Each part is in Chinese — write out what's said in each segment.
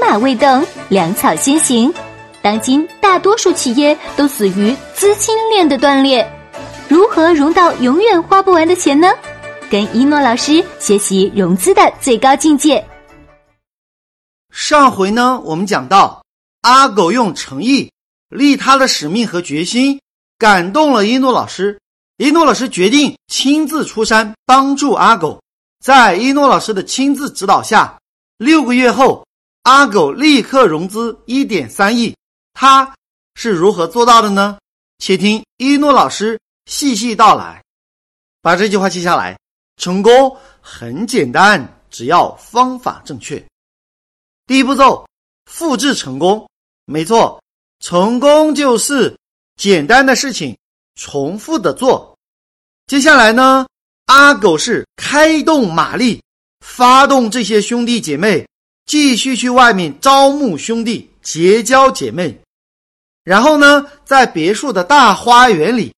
马未动，粮草先行。当今大多数企业都死于资金链的断裂，如何融到永远花不完的钱呢？跟一诺老师学习融资的最高境界。上回呢，我们讲到阿狗用诚意、利他的使命和决心感动了一诺老师，一诺老师决定亲自出山帮助阿狗。在一诺老师的亲自指导下，六个月后，阿狗立刻融资一点三亿。他是如何做到的呢？且听一诺老师细细道来。把这句话记下来：成功很简单，只要方法正确。第一步骤，复制成功。没错，成功就是简单的事情重复的做。接下来呢，阿狗是开动马力，发动这些兄弟姐妹继续去外面招募兄弟，结交姐妹。然后呢，在别墅的大花园里，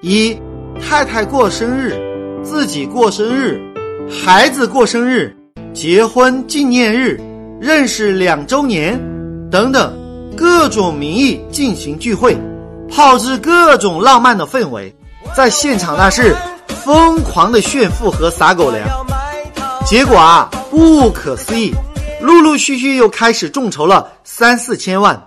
以太太过生日、自己过生日、孩子过生日、结婚纪念日。认识两周年，等等，各种名义进行聚会，炮制各种浪漫的氛围，在现场那是疯狂的炫富和撒狗粮。结果啊，不可思议，陆陆续续又开始众筹了三四千万。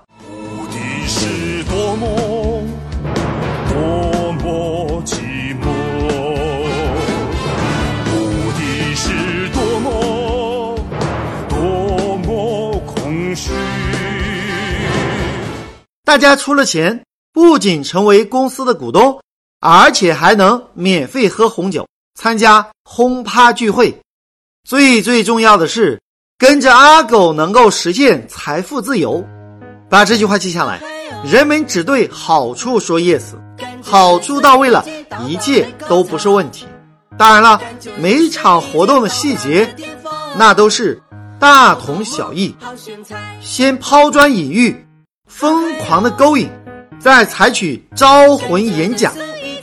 大家出了钱，不仅成为公司的股东，而且还能免费喝红酒、参加轰趴聚会。最最重要的是，跟着阿狗能够实现财富自由。把这句话记下来：人们只对好处说 yes，好处到位了，一切都不是问题。当然了，每场活动的细节，那都是大同小异。先抛砖引玉。疯狂的勾引，再采取招魂演讲，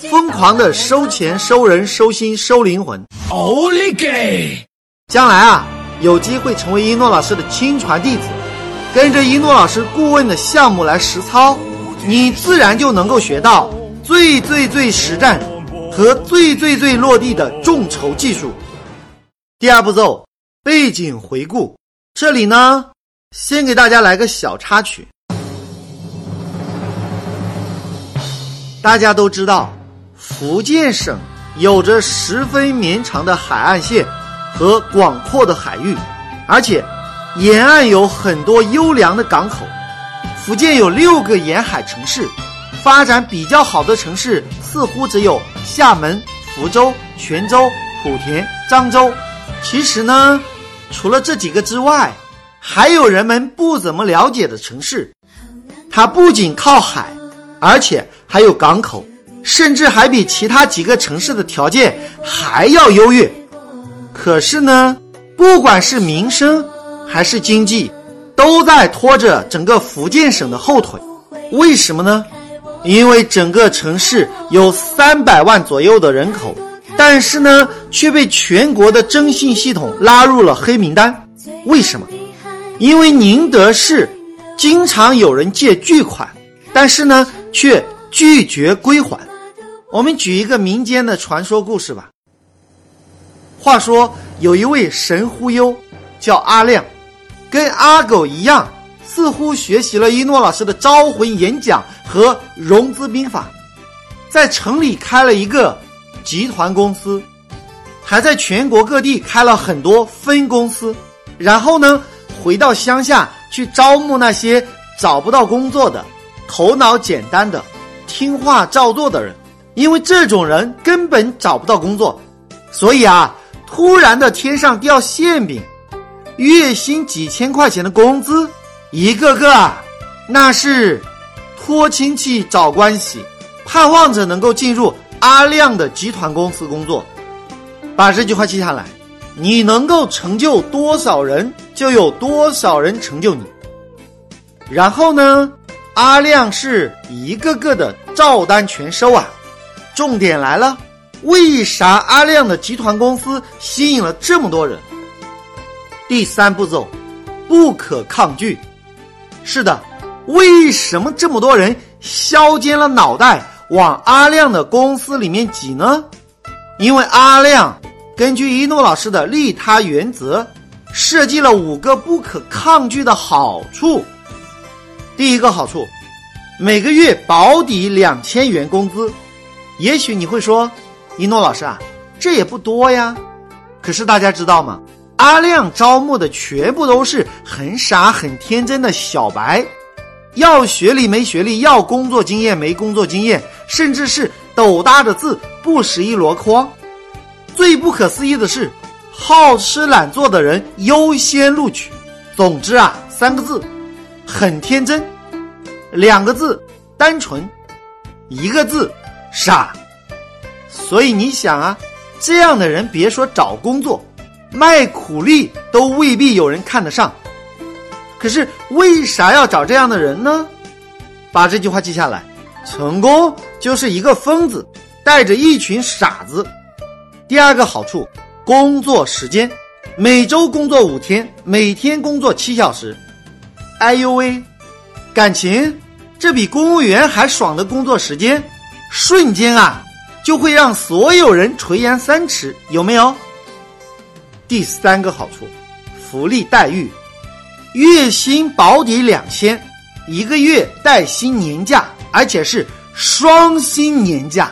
疯狂的收钱、收人、收心、收灵魂。奥利给！将来啊，有机会成为一诺老师的亲传弟子，跟着一诺老师顾问的项目来实操，你自然就能够学到最最最实战和最最最落地的众筹技术。第二步骤，背景回顾。这里呢，先给大家来个小插曲。大家都知道，福建省有着十分绵长的海岸线和广阔的海域，而且沿岸有很多优良的港口。福建有六个沿海城市，发展比较好的城市似乎只有厦门、福州、泉州、莆田、漳州。其实呢，除了这几个之外，还有人们不怎么了解的城市。它不仅靠海。而且还有港口，甚至还比其他几个城市的条件还要优越。可是呢，不管是民生还是经济，都在拖着整个福建省的后腿。为什么呢？因为整个城市有三百万左右的人口，但是呢，却被全国的征信系统拉入了黑名单。为什么？因为宁德市经常有人借巨款，但是呢。却拒绝归还。我们举一个民间的传说故事吧。话说有一位神忽悠，叫阿亮，跟阿狗一样，似乎学习了一诺老师的招魂演讲和融资兵法，在城里开了一个集团公司，还在全国各地开了很多分公司。然后呢，回到乡下去招募那些找不到工作的。头脑简单的、听话照做的人，因为这种人根本找不到工作，所以啊，突然的天上掉馅饼，月薪几千块钱的工资，一个个啊，那是托亲戚找关系，盼望着能够进入阿亮的集团公司工作。把这句话记下来，你能够成就多少人，就有多少人成就你。然后呢？阿亮是一个个的照单全收啊！重点来了，为啥阿亮的集团公司吸引了这么多人？第三步骤，不可抗拒。是的，为什么这么多人削尖了脑袋往阿亮的公司里面挤呢？因为阿亮根据一诺老师的利他原则，设计了五个不可抗拒的好处。第一个好处，每个月保底两千元工资。也许你会说，一诺老师啊，这也不多呀。可是大家知道吗？阿亮招募的全部都是很傻很天真的小白，要学历没学历，要工作经验没工作经验，甚至是斗大的字不识一箩筐。最不可思议的是，好吃懒做的人优先录取。总之啊，三个字，很天真；两个字，单纯；一个字。傻，所以你想啊，这样的人别说找工作，卖苦力都未必有人看得上。可是为啥要找这样的人呢？把这句话记下来：成功就是一个疯子带着一群傻子。第二个好处，工作时间，每周工作五天，每天工作七小时。哎呦喂，感情这比公务员还爽的工作时间。瞬间啊，就会让所有人垂涎三尺，有没有？第三个好处，福利待遇，月薪保底两千，一个月带薪年假，而且是双薪年假。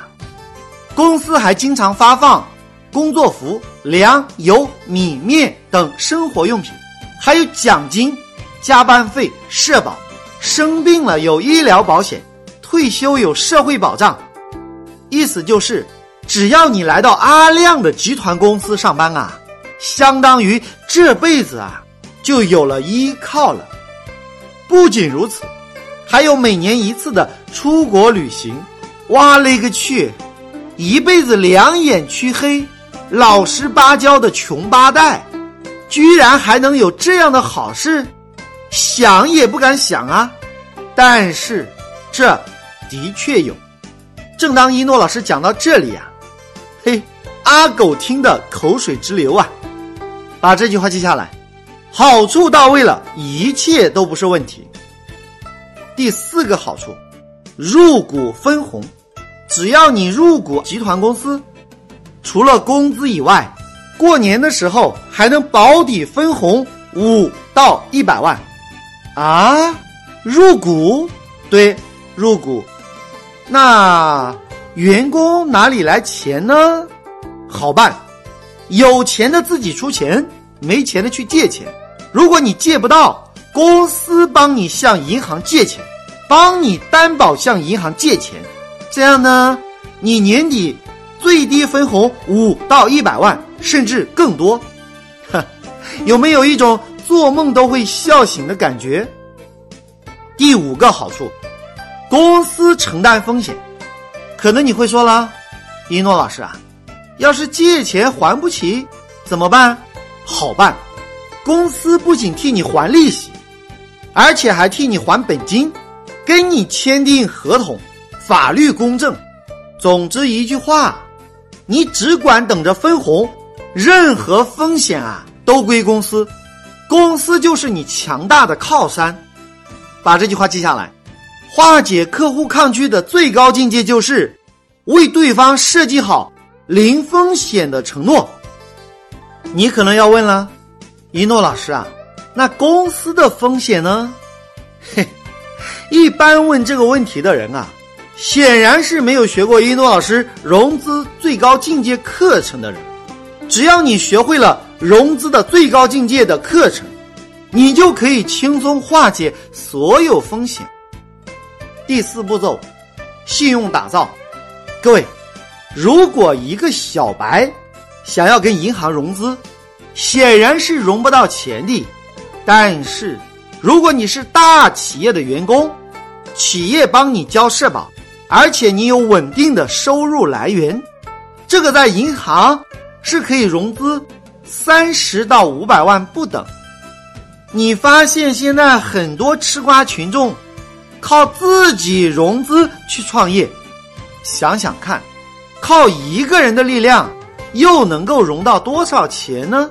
公司还经常发放工作服、粮、油、米面等生活用品，还有奖金、加班费、社保，生病了有医疗保险，退休有社会保障。意思就是，只要你来到阿亮的集团公司上班啊，相当于这辈子啊就有了依靠了。不仅如此，还有每年一次的出国旅行。哇嘞个去！一辈子两眼黢黑、老实巴交的穷八代，居然还能有这样的好事，想也不敢想啊！但是，这的确有。正当一诺老师讲到这里呀，嘿，阿狗听得口水直流啊！把这句话记下来，好处到位了，一切都不是问题。第四个好处，入股分红，只要你入股集团公司，除了工资以外，过年的时候还能保底分红五到一百万。啊，入股？对，入股。那员工哪里来钱呢？好办，有钱的自己出钱，没钱的去借钱。如果你借不到，公司帮你向银行借钱，帮你担保向银行借钱。这样呢，你年底最低分红五到一百万，甚至更多。哈，有没有一种做梦都会笑醒的感觉？第五个好处。公司承担风险，可能你会说了，一诺老师啊，要是借钱还不起怎么办？好办，公司不仅替你还利息，而且还替你还本金，跟你签订合同，法律公正。总之一句话，你只管等着分红，任何风险啊都归公司，公司就是你强大的靠山。把这句话记下来。化解客户抗拒的最高境界，就是为对方设计好零风险的承诺。你可能要问了，一诺老师啊，那公司的风险呢？嘿，一般问这个问题的人啊，显然是没有学过一诺老师融资最高境界课程的人。只要你学会了融资的最高境界的课程，你就可以轻松化解所有风险。第四步骤，信用打造。各位，如果一个小白想要跟银行融资，显然是融不到钱的。但是，如果你是大企业的员工，企业帮你交社保，而且你有稳定的收入来源，这个在银行是可以融资三十到五百万不等。你发现现在很多吃瓜群众。靠自己融资去创业，想想看，靠一个人的力量又能够融到多少钱呢？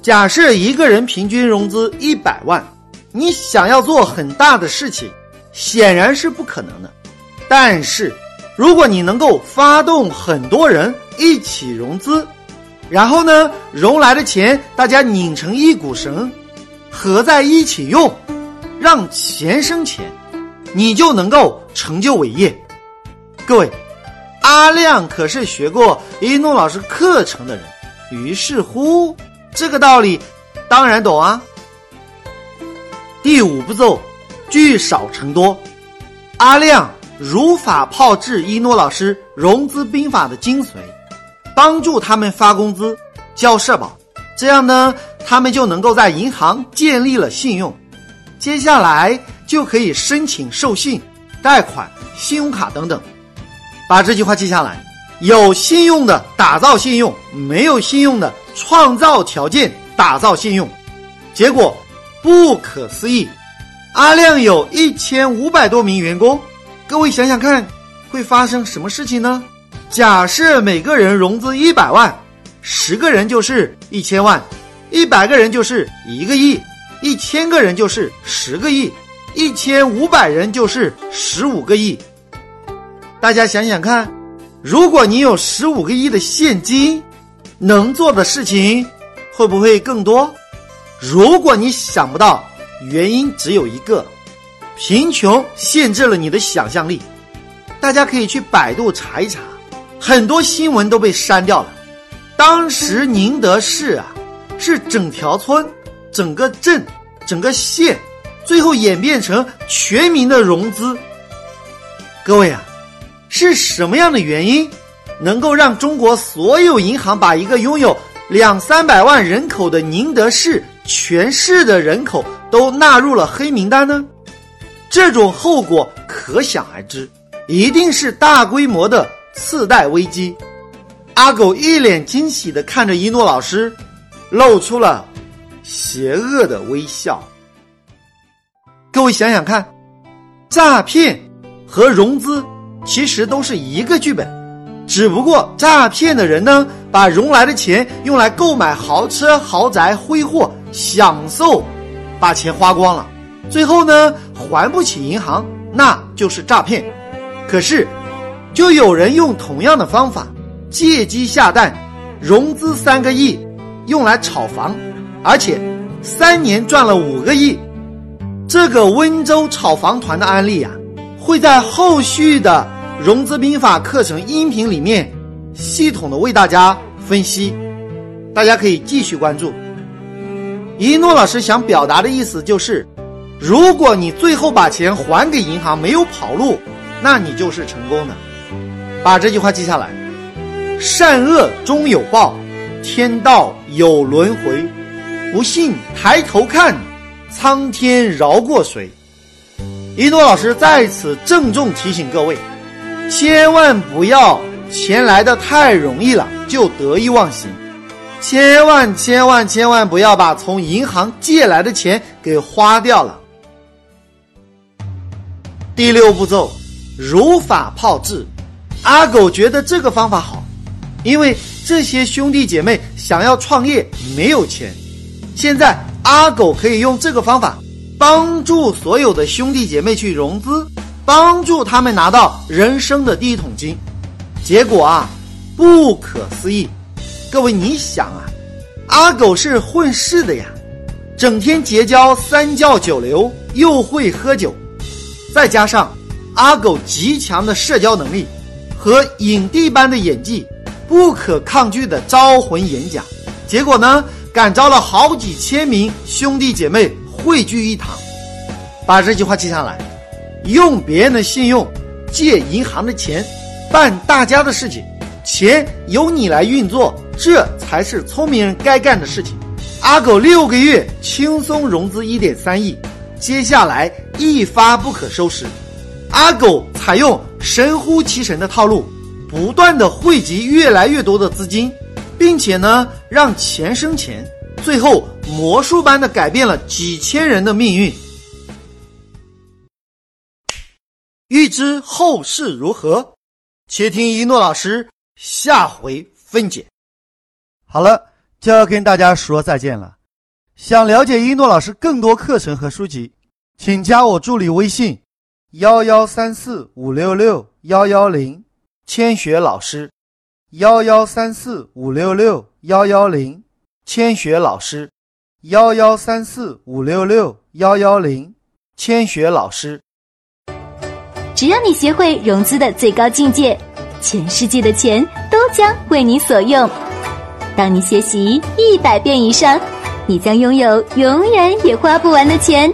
假设一个人平均融资一百万，你想要做很大的事情，显然是不可能的。但是，如果你能够发动很多人一起融资，然后呢，融来的钱大家拧成一股绳，合在一起用，让钱生钱，你就能够成就伟业。各位，阿亮可是学过一诺老师课程的人，于是乎，这个道理当然懂啊。第五步骤，聚少成多。阿亮如法炮制一诺老师融资兵法的精髓。帮助他们发工资、交社保，这样呢，他们就能够在银行建立了信用，接下来就可以申请授信、贷款、信用卡等等。把这句话记下来：有信用的打造信用，没有信用的创造条件打造信用。结果不可思议，阿亮有一千五百多名员工，各位想想看，会发生什么事情呢？假设每个人融资一百万，十个人就是一千万，一百个人就是一个亿，一千个人就是十个亿，一千五百人就是十五个亿。大家想想看，如果你有十五个亿的现金，能做的事情会不会更多？如果你想不到，原因只有一个：贫穷限制了你的想象力。大家可以去百度查一查。很多新闻都被删掉了。当时宁德市啊，是整条村、整个镇、整个县，最后演变成全民的融资。各位啊，是什么样的原因，能够让中国所有银行把一个拥有两三百万人口的宁德市全市的人口都纳入了黑名单呢？这种后果可想而知，一定是大规模的。次贷危机，阿狗一脸惊喜的看着一诺老师，露出了邪恶的微笑。各位想想看，诈骗和融资其实都是一个剧本，只不过诈骗的人呢，把融来的钱用来购买豪车、豪宅、挥霍、享受，把钱花光了，最后呢还不起银行，那就是诈骗。可是。就有人用同样的方法借机下蛋，融资三个亿，用来炒房，而且三年赚了五个亿。这个温州炒房团的案例啊，会在后续的融资兵法课程音频里面系统的为大家分析，大家可以继续关注。一诺老师想表达的意思就是，如果你最后把钱还给银行，没有跑路，那你就是成功的。把这句话记下来：善恶终有报，天道有轮回。不信抬头看，苍天饶过谁？一诺老师在此郑重提醒各位，千万不要钱来的太容易了就得意忘形，千万千万千万不要把从银行借来的钱给花掉了。第六步骤，如法炮制。阿狗觉得这个方法好，因为这些兄弟姐妹想要创业没有钱，现在阿狗可以用这个方法帮助所有的兄弟姐妹去融资，帮助他们拿到人生的第一桶金。结果啊，不可思议！各位你想啊，阿狗是混世的呀，整天结交三教九流，又会喝酒，再加上阿狗极强的社交能力。和影帝般的演技，不可抗拒的招魂演讲，结果呢，感召了好几千名兄弟姐妹汇聚一堂。把这句话记下来：用别人的信用，借银行的钱，办大家的事情，钱由你来运作，这才是聪明人该干的事情。阿狗六个月轻松融资一点三亿，接下来一发不可收拾。阿狗采用神乎其神的套路，不断的汇集越来越多的资金，并且呢让钱生钱，最后魔术般的改变了几千人的命运。欲知后事如何，且听一诺老师下回分解。好了，就要跟大家说再见了。想了解一诺老师更多课程和书籍，请加我助理微信：幺幺三四五六六幺幺零，千雪老师。幺幺三四五六六幺幺零，千雪老师。幺幺三四五六六幺幺零，千雪老师。只要你学会融资的最高境界，全世界的钱都将为你所用。当你学习一百遍以上，你将拥有永远也花不完的钱。